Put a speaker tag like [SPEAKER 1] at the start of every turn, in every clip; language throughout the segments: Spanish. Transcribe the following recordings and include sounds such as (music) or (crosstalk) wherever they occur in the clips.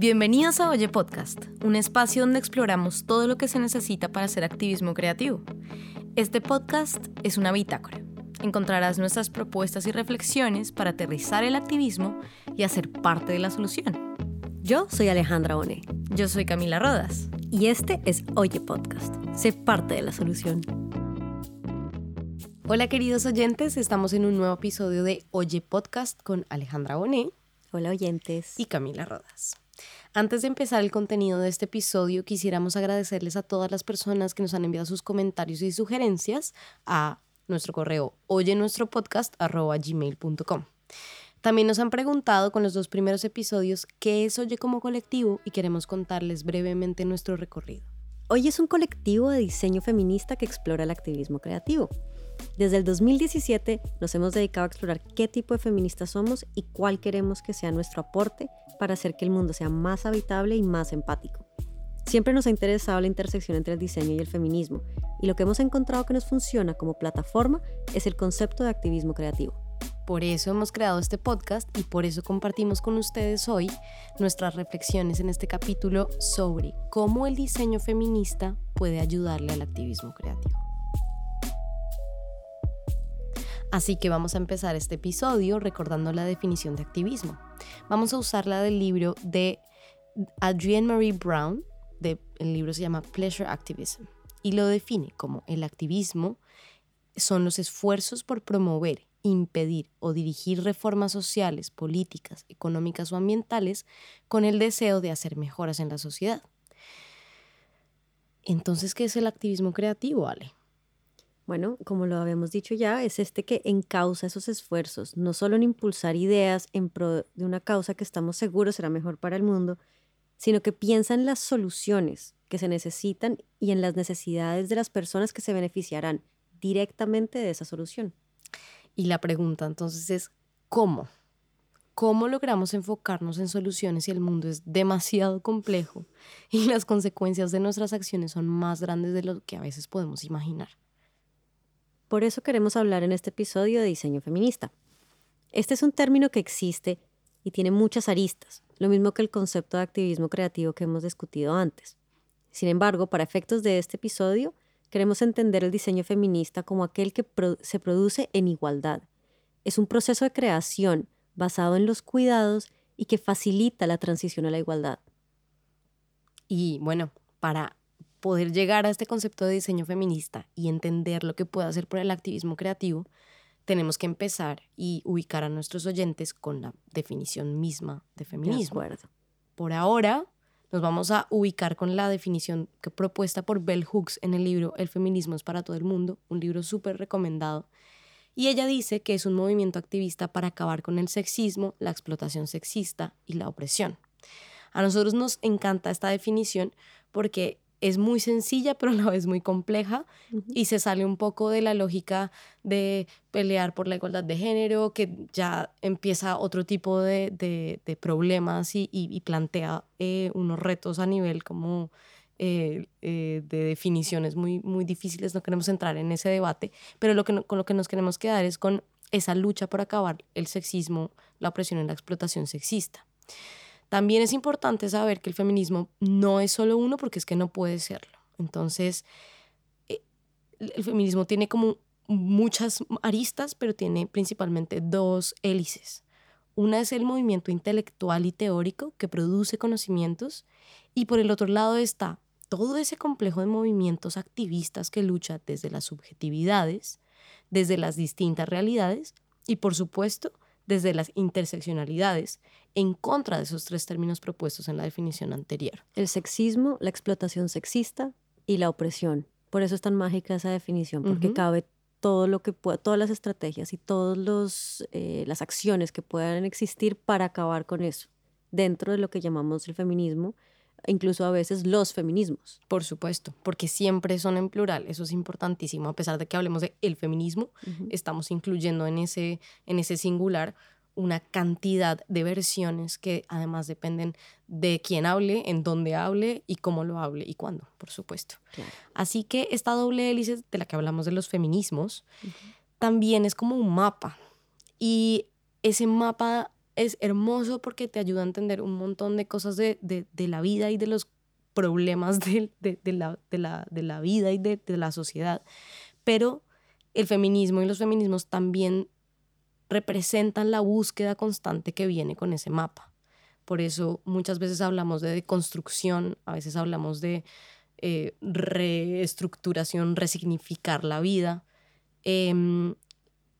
[SPEAKER 1] Bienvenidos a Oye Podcast, un espacio donde exploramos todo lo que se necesita para hacer activismo creativo. Este podcast es una bitácora. Encontrarás nuestras propuestas y reflexiones para aterrizar el activismo y hacer parte de la solución.
[SPEAKER 2] Yo soy Alejandra One.
[SPEAKER 1] Yo soy Camila Rodas.
[SPEAKER 2] Y este es Oye Podcast. Sé parte de la solución.
[SPEAKER 1] Hola queridos oyentes, estamos en un nuevo episodio de Oye Podcast con Alejandra Bonet.
[SPEAKER 2] Hola oyentes.
[SPEAKER 1] Y Camila Rodas. Antes de empezar el contenido de este episodio, quisiéramos agradecerles a todas las personas que nos han enviado sus comentarios y sugerencias a nuestro correo oye nuestro podcast gmail.com. También nos han preguntado con los dos primeros episodios qué es Oye como colectivo y queremos contarles brevemente nuestro recorrido.
[SPEAKER 2] Oye es un colectivo de diseño feminista que explora el activismo creativo. Desde el 2017 nos hemos dedicado a explorar qué tipo de feministas somos y cuál queremos que sea nuestro aporte para hacer que el mundo sea más habitable y más empático. Siempre nos ha interesado la intersección entre el diseño y el feminismo, y lo que hemos encontrado que nos funciona como plataforma es el concepto de activismo creativo.
[SPEAKER 1] Por eso hemos creado este podcast y por eso compartimos con ustedes hoy nuestras reflexiones en este capítulo sobre cómo el diseño feminista puede ayudarle al activismo creativo. Así que vamos a empezar este episodio recordando la definición de activismo. Vamos a usar la del libro de Adrienne Marie Brown, el libro se llama Pleasure Activism, y lo define como el activismo son los esfuerzos por promover, impedir o dirigir reformas sociales, políticas, económicas o ambientales con el deseo de hacer mejoras en la sociedad. Entonces, ¿qué es el activismo creativo, Ale?
[SPEAKER 2] Bueno, como lo habíamos dicho ya, es este que encausa esos esfuerzos, no solo en impulsar ideas en pro de una causa que estamos seguros será mejor para el mundo, sino que piensa en las soluciones que se necesitan y en las necesidades de las personas que se beneficiarán directamente de esa solución.
[SPEAKER 1] Y la pregunta entonces es, ¿cómo? ¿Cómo logramos enfocarnos en soluciones si el mundo es demasiado complejo y las consecuencias de nuestras acciones son más grandes de lo que a veces podemos imaginar?
[SPEAKER 2] Por eso queremos hablar en este episodio de diseño feminista. Este es un término que existe y tiene muchas aristas, lo mismo que el concepto de activismo creativo que hemos discutido antes. Sin embargo, para efectos de este episodio, queremos entender el diseño feminista como aquel que se produce en igualdad. Es un proceso de creación basado en los cuidados y que facilita la transición a la igualdad.
[SPEAKER 1] Y bueno, para poder llegar a este concepto de diseño feminista y entender lo que puede hacer por el activismo creativo, tenemos que empezar y ubicar a nuestros oyentes con la definición misma de feminismo. por ahora, nos vamos a ubicar con la definición que propuesta por Bell Hooks en el libro El feminismo es para todo el mundo, un libro súper recomendado. Y ella dice que es un movimiento activista para acabar con el sexismo, la explotación sexista y la opresión. A nosotros nos encanta esta definición porque es muy sencilla, (laughs) pero a la vez muy compleja y se sale un poco de la lógica de pelear por la igualdad de género, que ya empieza otro tipo de, problemas y, plantea eh, unos retos a nivel como eh, eh, de definiciones muy, muy difíciles. No queremos entrar en ese debate, pero lo que con lo que nos queremos quedar es con esa lucha por acabar el sexismo, la opresión y la explotación sexista. También es importante saber que el feminismo no es solo uno porque es que no puede serlo. Entonces, eh, el feminismo tiene como muchas aristas, pero tiene principalmente dos hélices. Una es el movimiento intelectual y teórico que produce conocimientos y por el otro lado está todo ese complejo de movimientos activistas que lucha desde las subjetividades, desde las distintas realidades y por supuesto desde las interseccionalidades, en contra de esos tres términos propuestos en la definición anterior.
[SPEAKER 2] El sexismo, la explotación sexista y la opresión. Por eso es tan mágica esa definición, porque cabe todo lo que pueda, todas las estrategias y todas eh, las acciones que puedan existir para acabar con eso, dentro de lo que llamamos el feminismo, incluso a veces los feminismos.
[SPEAKER 1] Por supuesto, porque siempre son en plural, eso es importantísimo, a pesar de que hablemos de el feminismo, estamos incluyendo en ese, en ese singular una cantidad de versiones que además dependen de quién hable, en dónde hable y cómo lo hable y cuándo, por supuesto. Así que esta doble hélice de la que hablamos de los feminismos también es como un mapa y ese mapa es hermoso porque te ayuda a entender un montón de cosas de, la vida y de los problemas (laughs) de, la, de la, vida y de, la sociedad. Pero el feminismo y los feminismos también representan la búsqueda constante que viene con ese mapa. Por eso muchas veces hablamos de deconstrucción, a veces hablamos de eh, reestructuración, resignificar la vida. Em,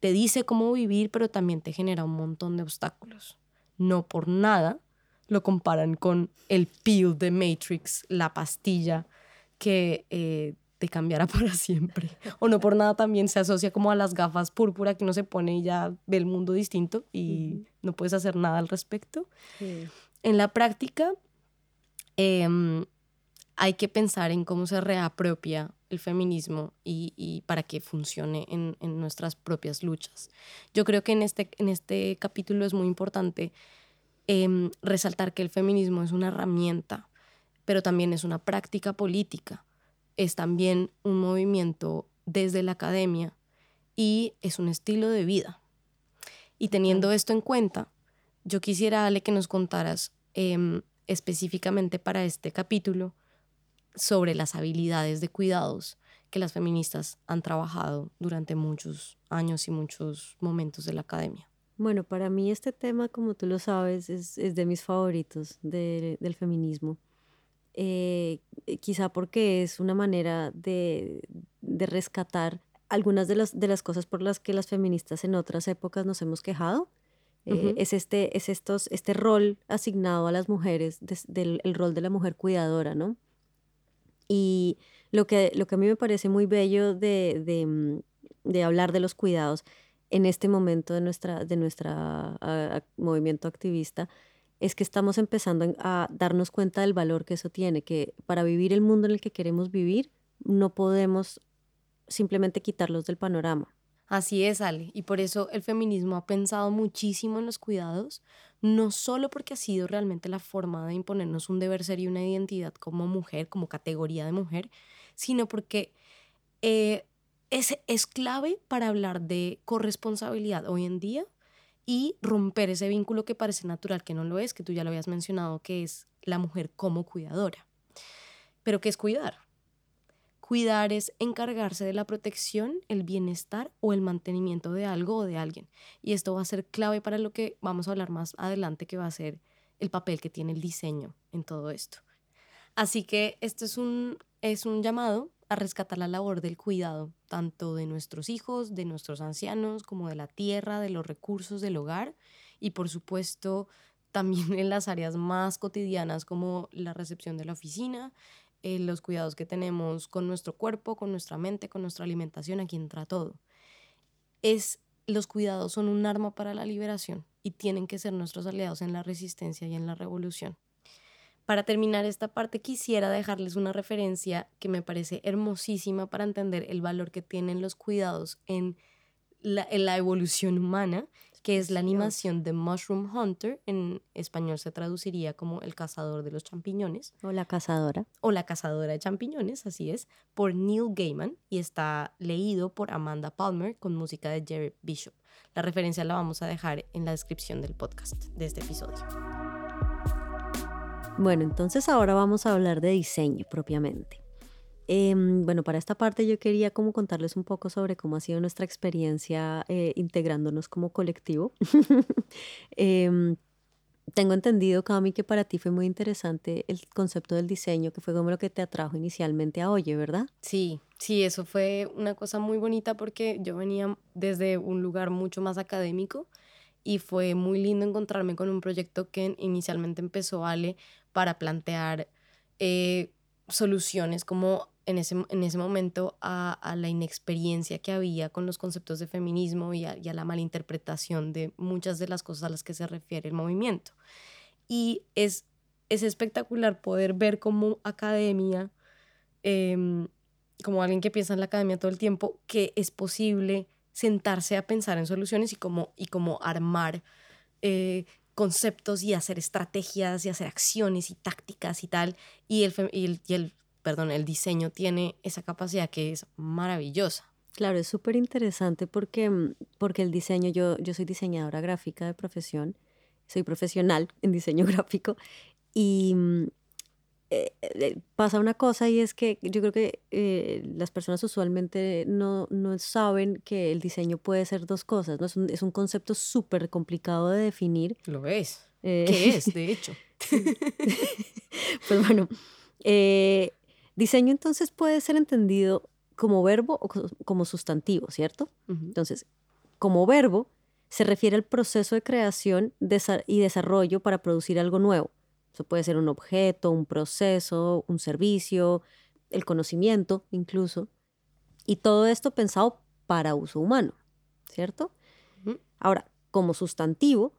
[SPEAKER 1] te dice cómo vivir, pero también te genera un montón de obstáculos. No por nada lo comparan con el peel de Matrix, la pastilla que eh, te cambiará (laughs) para siempre. O no por nada también se asocia como a las gafas púrpura que uno se pone y ya ve el mundo distinto y no puedes hacer nada al respecto. En la práctica, em, hay que pensar en cómo se reapropia el feminismo y, para que funcione en, nuestras propias luchas. Yo creo que en este, en este capítulo es muy importante em, resaltar que el feminismo es una herramienta, pero también es una práctica política, es también un movimiento desde la academia y es un estilo de vida. Y teniendo esto en cuenta, yo quisiera, Ale, que nos contaras em, específicamente para este capítulo, sobre las habilidades de cuidados que las feministas han trabajado durante muchos años y muchos momentos de la academia.
[SPEAKER 2] Bueno, para mí este tema, como tú lo sabes, es, de mis favoritos del feminismo. Eh, quizá porque es una manera de, rescatar algunas de las, de las cosas por las que las feministas en otras épocas nos hemos quejado. Eh, es este, es estos, este rol asignado a las mujeres, del el rol de la mujer cuidadora, ¿no? Y lo que, lo que a mí me parece muy bello de, de, mm, de hablar de los cuidados en este momento de nuestra, de nuestra movimiento activista es que estamos empezando a darnos cuenta del valor que eso tiene, que para vivir el mundo en el que queremos vivir no podemos simplemente quitarlos del panorama.
[SPEAKER 1] Así es, Ale, y por eso el feminismo ha pensado muchísimo en los cuidados, no solo porque ha sido realmente la forma de imponernos un deber ser y una identidad como mujer, como categoría de mujer, sino porque eh, es, es clave para hablar de corresponsabilidad hoy en día y romper ese vínculo que parece natural, que no lo es, que tú ya lo habías mencionado, que es la mujer como cuidadora. Pero ¿qué es cuidar? Cuidar es encargarse de la protección, el bienestar o el mantenimiento de algo o de alguien. Y esto va a ser clave para lo que vamos a hablar más adelante, que va a ser el papel que tiene el diseño en todo esto. Así que esto es un, es un llamado a rescatar la labor del cuidado, tanto de nuestros hijos, de nuestros ancianos, como de la tierra, de los recursos del hogar y por supuesto también en las áreas más cotidianas como la recepción de la oficina, eh, los cuidados que tenemos con nuestro cuerpo, con nuestra mente, con nuestra alimentación, aquí entra todo. Es, los cuidados son un arma para la liberación y tienen que ser nuestros aliados en la resistencia y en la revolución. Para terminar esta parte quisiera dejarles una referencia que me parece hermosísima para entender el valor que tienen los cuidados en la, en la evolución humana que es la animación de Mushroom Hunter, en español se traduciría como El cazador de los champiñones.
[SPEAKER 2] O la cazadora.
[SPEAKER 1] O la cazadora de champiñones, así es, por Neil Gaiman y está leído por Amanda Palmer con música de Jerry Bishop. La referencia la vamos a dejar en la descripción del podcast de este episodio.
[SPEAKER 2] Bueno, entonces ahora vamos a hablar de diseño propiamente. Em, bueno, para esta parte yo quería como contarles un poco sobre cómo ha sido nuestra experiencia eh, integrándonos como colectivo. (laughs) Em, tengo entendido, Cami, que para ti fue muy interesante el concepto del diseño, que fue como lo que te atrajo inicialmente a Oye, ¿verdad?
[SPEAKER 1] Sí, sí, eso fue una cosa muy bonita porque yo venía desde un lugar mucho más académico y fue muy lindo encontrarme con un proyecto que inicialmente empezó Ale para plantear eh, soluciones como en ese, en ese momento a, la inexperiencia que había con los conceptos de feminismo y a, la malinterpretación de muchas de las cosas a las que se refiere el movimiento. Y es, es espectacular poder ver como academia, em, como alguien que piensa en la academia todo el tiempo, que es posible sentarse a pensar en soluciones y como, y como armar eh, conceptos y hacer estrategias y hacer acciones y tácticas y tal. Y el, y y el perdón, el diseño tiene esa capacidad que es maravillosa.
[SPEAKER 2] Claro, es súper interesante porque, mm, porque el diseño, yo, yo soy diseñadora gráfica de profesión, soy profesional (laughs) en diseño gráfico y mm, eh, eh, pasa una cosa y es que yo creo que eh, las personas usualmente no, no, saben que el diseño puede ser dos cosas, ¿no? Es un, es un concepto súper complicado de definir.
[SPEAKER 1] Lo es. ¿Qué es, (laughs) de hecho? (laughs)
[SPEAKER 2] pues bueno, diseño entonces puede ser entendido como verbo o como sustantivo, ¿cierto? Entonces, como verbo se refiere al proceso de creación y desarrollo para producir algo nuevo eso puede ser un objeto, un proceso, un servicio, el conocimiento incluso. Y todo esto pensado para uso humano, ¿cierto? Ahora, como sustantivo,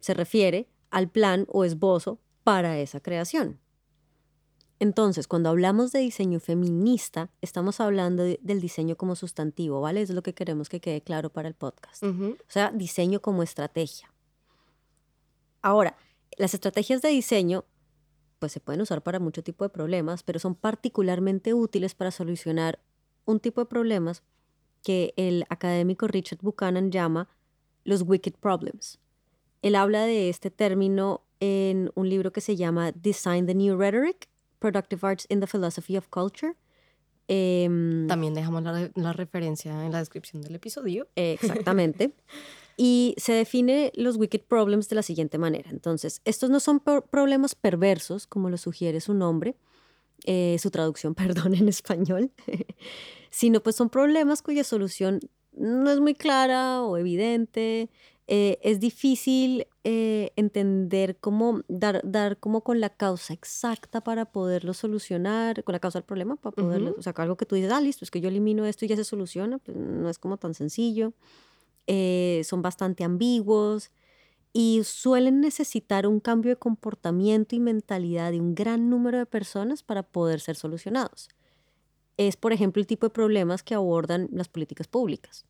[SPEAKER 2] se refiere al plan o esbozo para esa creación. Entonces, cuando hablamos de diseño feminista, estamos hablando del diseño como sustantivo, ¿vale? es lo que queremos que quede claro para el podcast. O sea, diseño como estrategia. Ahora, las estrategias de diseño pues se pueden usar para mucho tipo de problemas, pero son particularmente útiles para solucionar un tipo de problemas que el académico Richard Buchanan llama los wicked problems. Él habla de este término en un libro que se llama Design the New Rhetoric, Productive Arts in the Philosophy of Culture.
[SPEAKER 1] Em, También dejamos la, la, referencia en la descripción del episodio.
[SPEAKER 2] Exactamente. (laughs) Y se define los wicked problems de la siguiente manera. Entonces, estos no son problemas perversos, como lo sugiere su nombre, eh, su traducción, (laughs) perdón, en español, (laughs) sino pues son problemas cuya solución no es muy clara o evidente. Eh, es difícil eh, entender cómo dar, dar como con la causa exacta para poderlo solucionar, con la causa del problema, para poderlo, o sea, algo que tú dices, ah, listo, es que yo elimino esto y ya se soluciona, pues no es como tan sencillo. Eh, son bastante ambiguos y suelen necesitar un cambio de comportamiento y mentalidad de un gran número de personas para poder ser solucionados. Es, por ejemplo, el tipo de problemas que abordan las políticas públicas.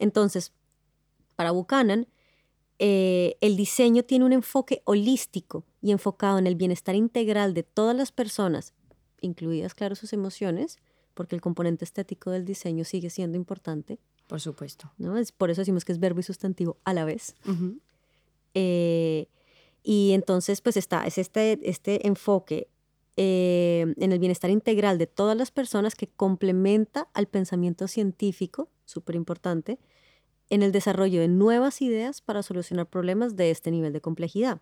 [SPEAKER 2] Entonces, para Buchanan, eh, el diseño tiene un enfoque holístico y enfocado en el bienestar integral de todas las personas, incluidas, claro, sus emociones, porque el componente estético del diseño sigue siendo importante,
[SPEAKER 1] por supuesto.
[SPEAKER 2] ¿no? Es, por eso decimos que es verbo y sustantivo a la vez. Eh, y entonces, pues está, es este, este enfoque eh, en el bienestar integral de todas las personas que complementa al pensamiento científico, súper importante, en el desarrollo de nuevas ideas para solucionar problemas de este nivel de complejidad.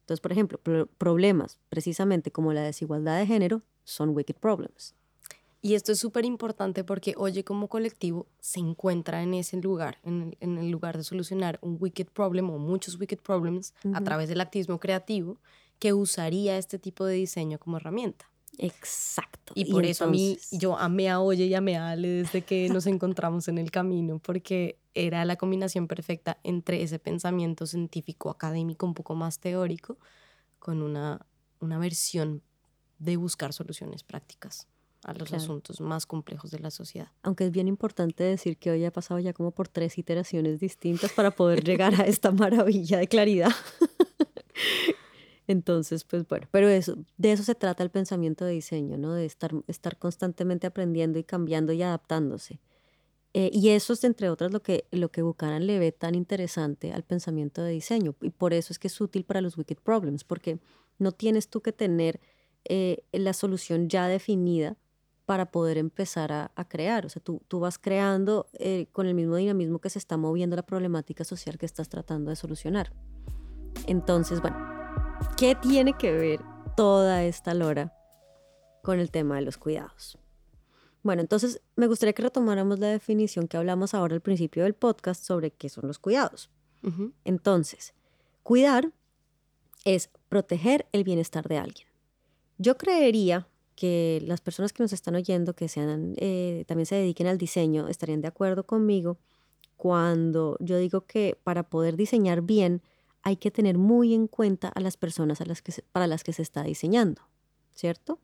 [SPEAKER 2] Entonces, por ejemplo, problemas precisamente como la desigualdad de género son wicked problems.
[SPEAKER 1] Y esto es súper importante porque Oye como colectivo se encuentra en ese lugar, en, el lugar de solucionar un wicked problem o muchos wicked problems a través del activismo creativo que usaría este tipo de diseño como herramienta.
[SPEAKER 2] Exacto.
[SPEAKER 1] Y por eso a mí, yo amé a Oye y amé a Ale desde que nos encontramos en el camino, porque era la combinación perfecta entre ese pensamiento científico, académico, un poco más teórico, con una, una versión de buscar soluciones prácticas a los asuntos más complejos de la sociedad.
[SPEAKER 2] Aunque es bien importante decir que hoy ha pasado ya como por tres iteraciones distintas para poder llegar a esta maravilla de claridad. Entonces, pues bueno, pero eso, de eso se trata el pensamiento de diseño, ¿no? De estar, estar constantemente aprendiendo y cambiando y adaptándose. Eh, y eso es, entre otras, lo que, lo que Buchanan le ve tan interesante al pensamiento de diseño. Y por eso es que es útil para los wicked problems, porque no tienes tú que tener eh, la solución ya definida para poder empezar a, crear. O sea, tú, tú vas creando eh, con el mismo dinamismo que se está moviendo la problemática social que estás tratando de solucionar. Entonces, bueno, ¿qué tiene que ver toda esta lora con el tema de los cuidados? Bueno, entonces me gustaría que retomáramos la definición que hablamos ahora al principio del podcast sobre qué son los cuidados. Entonces, cuidar es proteger el bienestar de alguien. Yo creería que las personas que nos están oyendo, que sean, eh, también se dediquen al diseño, estarían de acuerdo conmigo cuando yo digo que para poder diseñar bien hay que tener muy en cuenta a las personas a las que para las que se está diseñando, ¿cierto?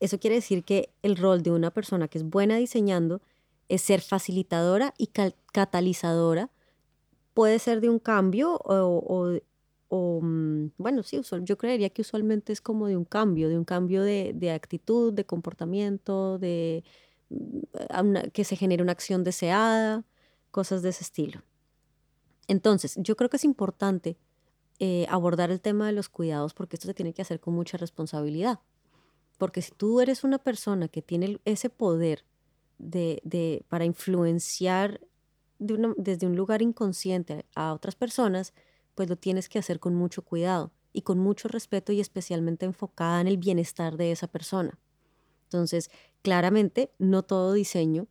[SPEAKER 2] eso quiere decir que el rol de una persona que es buena diseñando es ser facilitadora y catalizadora. Puede ser de un cambio o, o, o mm, bueno, sí, yo creería que usualmente es como de un cambio, de un cambio de, de actitud, de comportamiento, de mm, que se genere una acción deseada, cosas de ese estilo. Entonces, yo creo que es importante eh, abordar el tema de los cuidados porque esto se tiene que hacer con mucha responsabilidad. Porque si tú eres una persona que tiene ese poder de, para influenciar desde un lugar inconsciente a otras personas, pues lo tienes que hacer con mucho cuidado y con mucho respeto y especialmente enfocada en el bienestar de esa persona. Entonces, claramente, no todo diseño,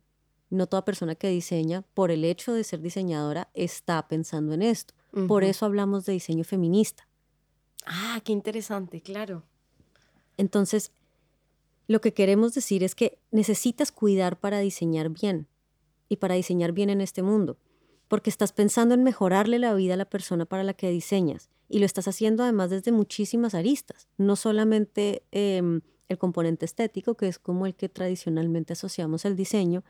[SPEAKER 2] no toda persona que diseña, por el hecho de ser diseñadora, está pensando en esto. Por eso hablamos de diseño feminista.
[SPEAKER 1] Ah, qué interesante, claro.
[SPEAKER 2] Entonces, lo que queremos decir es que necesitas cuidar para diseñar bien y para diseñar bien en este mundo, porque estás pensando en mejorarle la vida a la persona para la que diseñas y lo estás haciendo además desde muchísimas aristas, no solamente em, el componente estético, que es como el que tradicionalmente asociamos al diseño,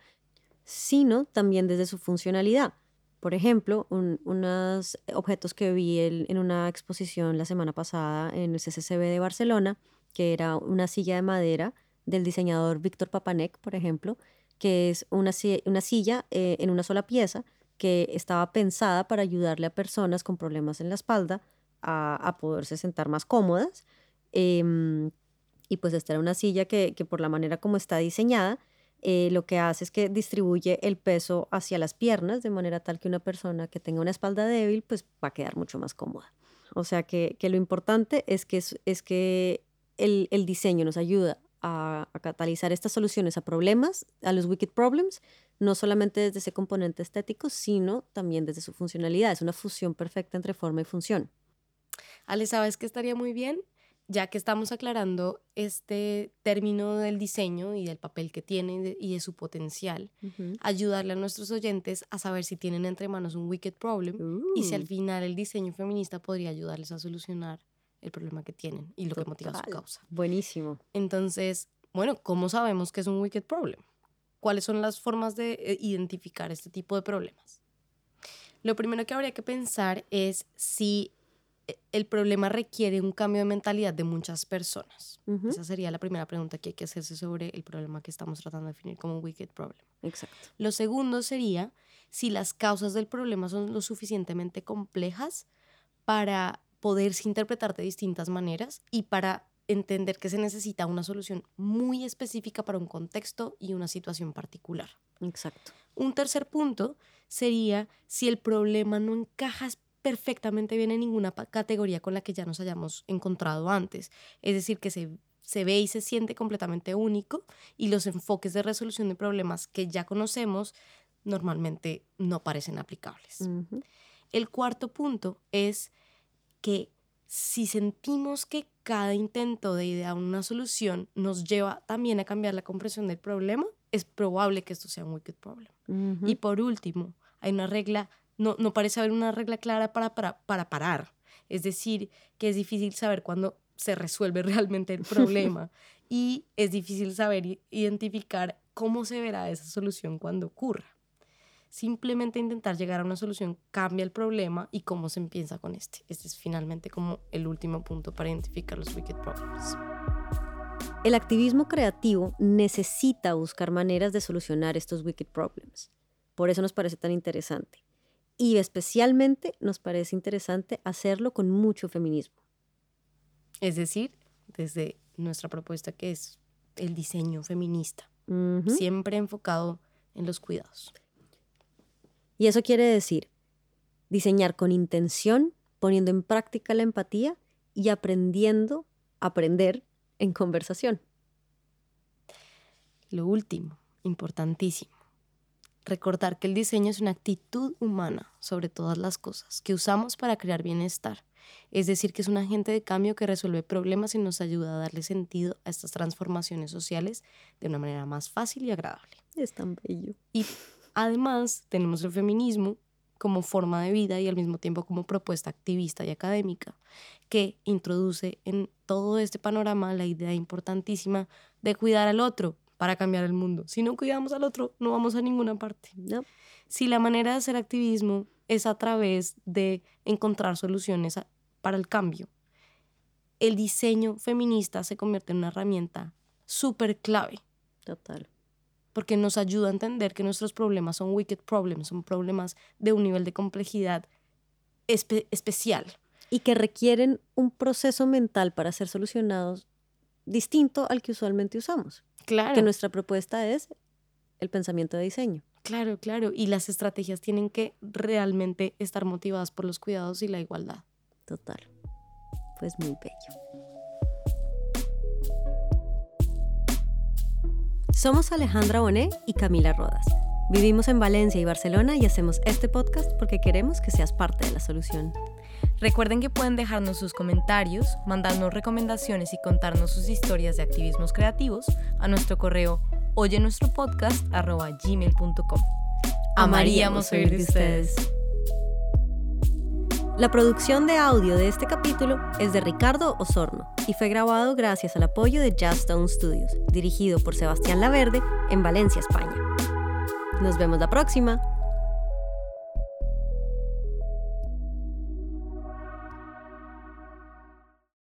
[SPEAKER 2] sino también desde su funcionalidad. Por ejemplo, unos objetos que vi en una exposición la semana pasada en el CCCB de Barcelona, que era una silla de madera del diseñador Víctor Papanek, por ejemplo, que es una, una silla eh, en una sola pieza que estaba pensada para ayudarle a personas con problemas en la espalda a, poderse sentar más cómodas. Em, y pues esta era una silla que, que por la manera como está diseñada, eh, lo que hace es que distribuye el peso hacia las piernas de manera tal que una persona que tenga una espalda débil pues va a quedar mucho más cómoda. O sea que, lo importante es que, es, que el, diseño nos ayuda a, catalizar estas soluciones a problemas, a los wicked problems, no solamente desde ese componente estético, sino también desde su funcionalidad. Es una fusión perfecta entre forma y función.
[SPEAKER 1] Ale, ¿sabes qué estaría muy bien? Ya que estamos aclarando este término del diseño y del papel que tiene y de su potencial, ayudarle a nuestros oyentes a saber si tienen entre manos un wicked problem y si al uh. final el diseño feminista podría ayudarles a solucionar el problema que tienen y lo que motiva su causa.
[SPEAKER 2] Buenísimo.
[SPEAKER 1] Entonces, bueno, ¿cómo sabemos que es un wicked problem? ¿Cuáles son las formas de eh, identificar este tipo de problemas? Lo primero que habría que pensar es si el problema requiere un cambio de mentalidad de muchas personas. Esa sería la primera pregunta que hay que hacerse sobre el problema que estamos tratando de definir como un wicked problem.
[SPEAKER 2] Exacto.
[SPEAKER 1] Lo segundo sería si las causas del problema son lo suficientemente complejas para poderse interpretar de distintas maneras y para entender que se necesita una solución muy específica para un contexto y una situación particular.
[SPEAKER 2] Exacto.
[SPEAKER 1] Un tercer punto sería si el problema no encaja perfectamente bien en ninguna categoría con la que ya nos hayamos encontrado antes. Es decir, que se, se ve y se siente completamente único y los enfoques de resolución de problemas que ya conocemos normalmente no parecen aplicables. El cuarto punto es que si sentimos que cada intento de idear una solución nos lleva también a cambiar la comprensión del problema, es probable que esto sea un wicked problem. Y por último, hay una regla no, parece haber una regla clara para, para, parar. Es decir, que es difícil saber cuándo se resuelve (laughs) realmente el problema (laughs) y es difícil saber identificar cómo se verá esa solución cuando ocurra. Simplemente intentar llegar a una solución cambia el problema y cómo se empieza con este. Este es finalmente como el último punto para identificar los wicked problems.
[SPEAKER 2] El activismo creativo necesita buscar maneras de solucionar estos wicked problems. Por eso nos parece tan interesante y especialmente nos parece interesante hacerlo con mucho feminismo.
[SPEAKER 1] Es decir, desde nuestra propuesta que es el diseño feminista, siempre enfocado en los cuidados.
[SPEAKER 2] Y eso quiere decir diseñar con intención, poniendo en práctica la empatía y aprendiendo, aprender en conversación.
[SPEAKER 1] Lo último, importantísimo, recordar que el diseño es una actitud humana sobre todas las cosas que usamos para crear bienestar. Es decir, que es un agente de cambio que resuelve problemas y nos ayuda a darle sentido a estas transformaciones sociales de una manera más fácil y agradable.
[SPEAKER 2] Es tan bello.
[SPEAKER 1] Y además tenemos el feminismo como forma de vida y al mismo tiempo como propuesta activista y académica, que introduce en todo este panorama la idea importantísima de cuidar al otro, para cambiar el mundo. Si no cuidamos al otro, no vamos a ninguna parte. Si la manera de hacer activismo es a través de encontrar soluciones para el cambio, el diseño feminista se convierte en una herramienta súper clave.
[SPEAKER 2] Total.
[SPEAKER 1] Porque nos ayuda a entender que nuestros problemas son wicked problems, son problemas de un nivel de complejidad especial.
[SPEAKER 2] Y que requieren un proceso mental para ser solucionados distinto al que usualmente usamos.
[SPEAKER 1] Claro.
[SPEAKER 2] Que nuestra propuesta es el pensamiento de diseño.
[SPEAKER 1] Claro, claro. Y las estrategias tienen que realmente estar motivadas por los cuidados y la igualdad.
[SPEAKER 2] Total. Pues muy bello. Somos Alejandra Bonet y Camila Rodas. Vivimos en Valencia y Barcelona y hacemos este podcast porque queremos que seas parte de la solución.
[SPEAKER 1] Recuerden que pueden dejarnos sus comentarios, mandarnos recomendaciones y contarnos sus historias de activismos creativos a nuestro correo oye nuestro podcast arroba gmail.com.
[SPEAKER 2] Amaríamos oír de ustedes. La producción de audio de este capítulo es de Ricardo Osorno y fue grabado gracias al apoyo de Jazz Stone Studios, dirigido por Sebastián Laverde en Valencia, España. Nos vemos la próxima.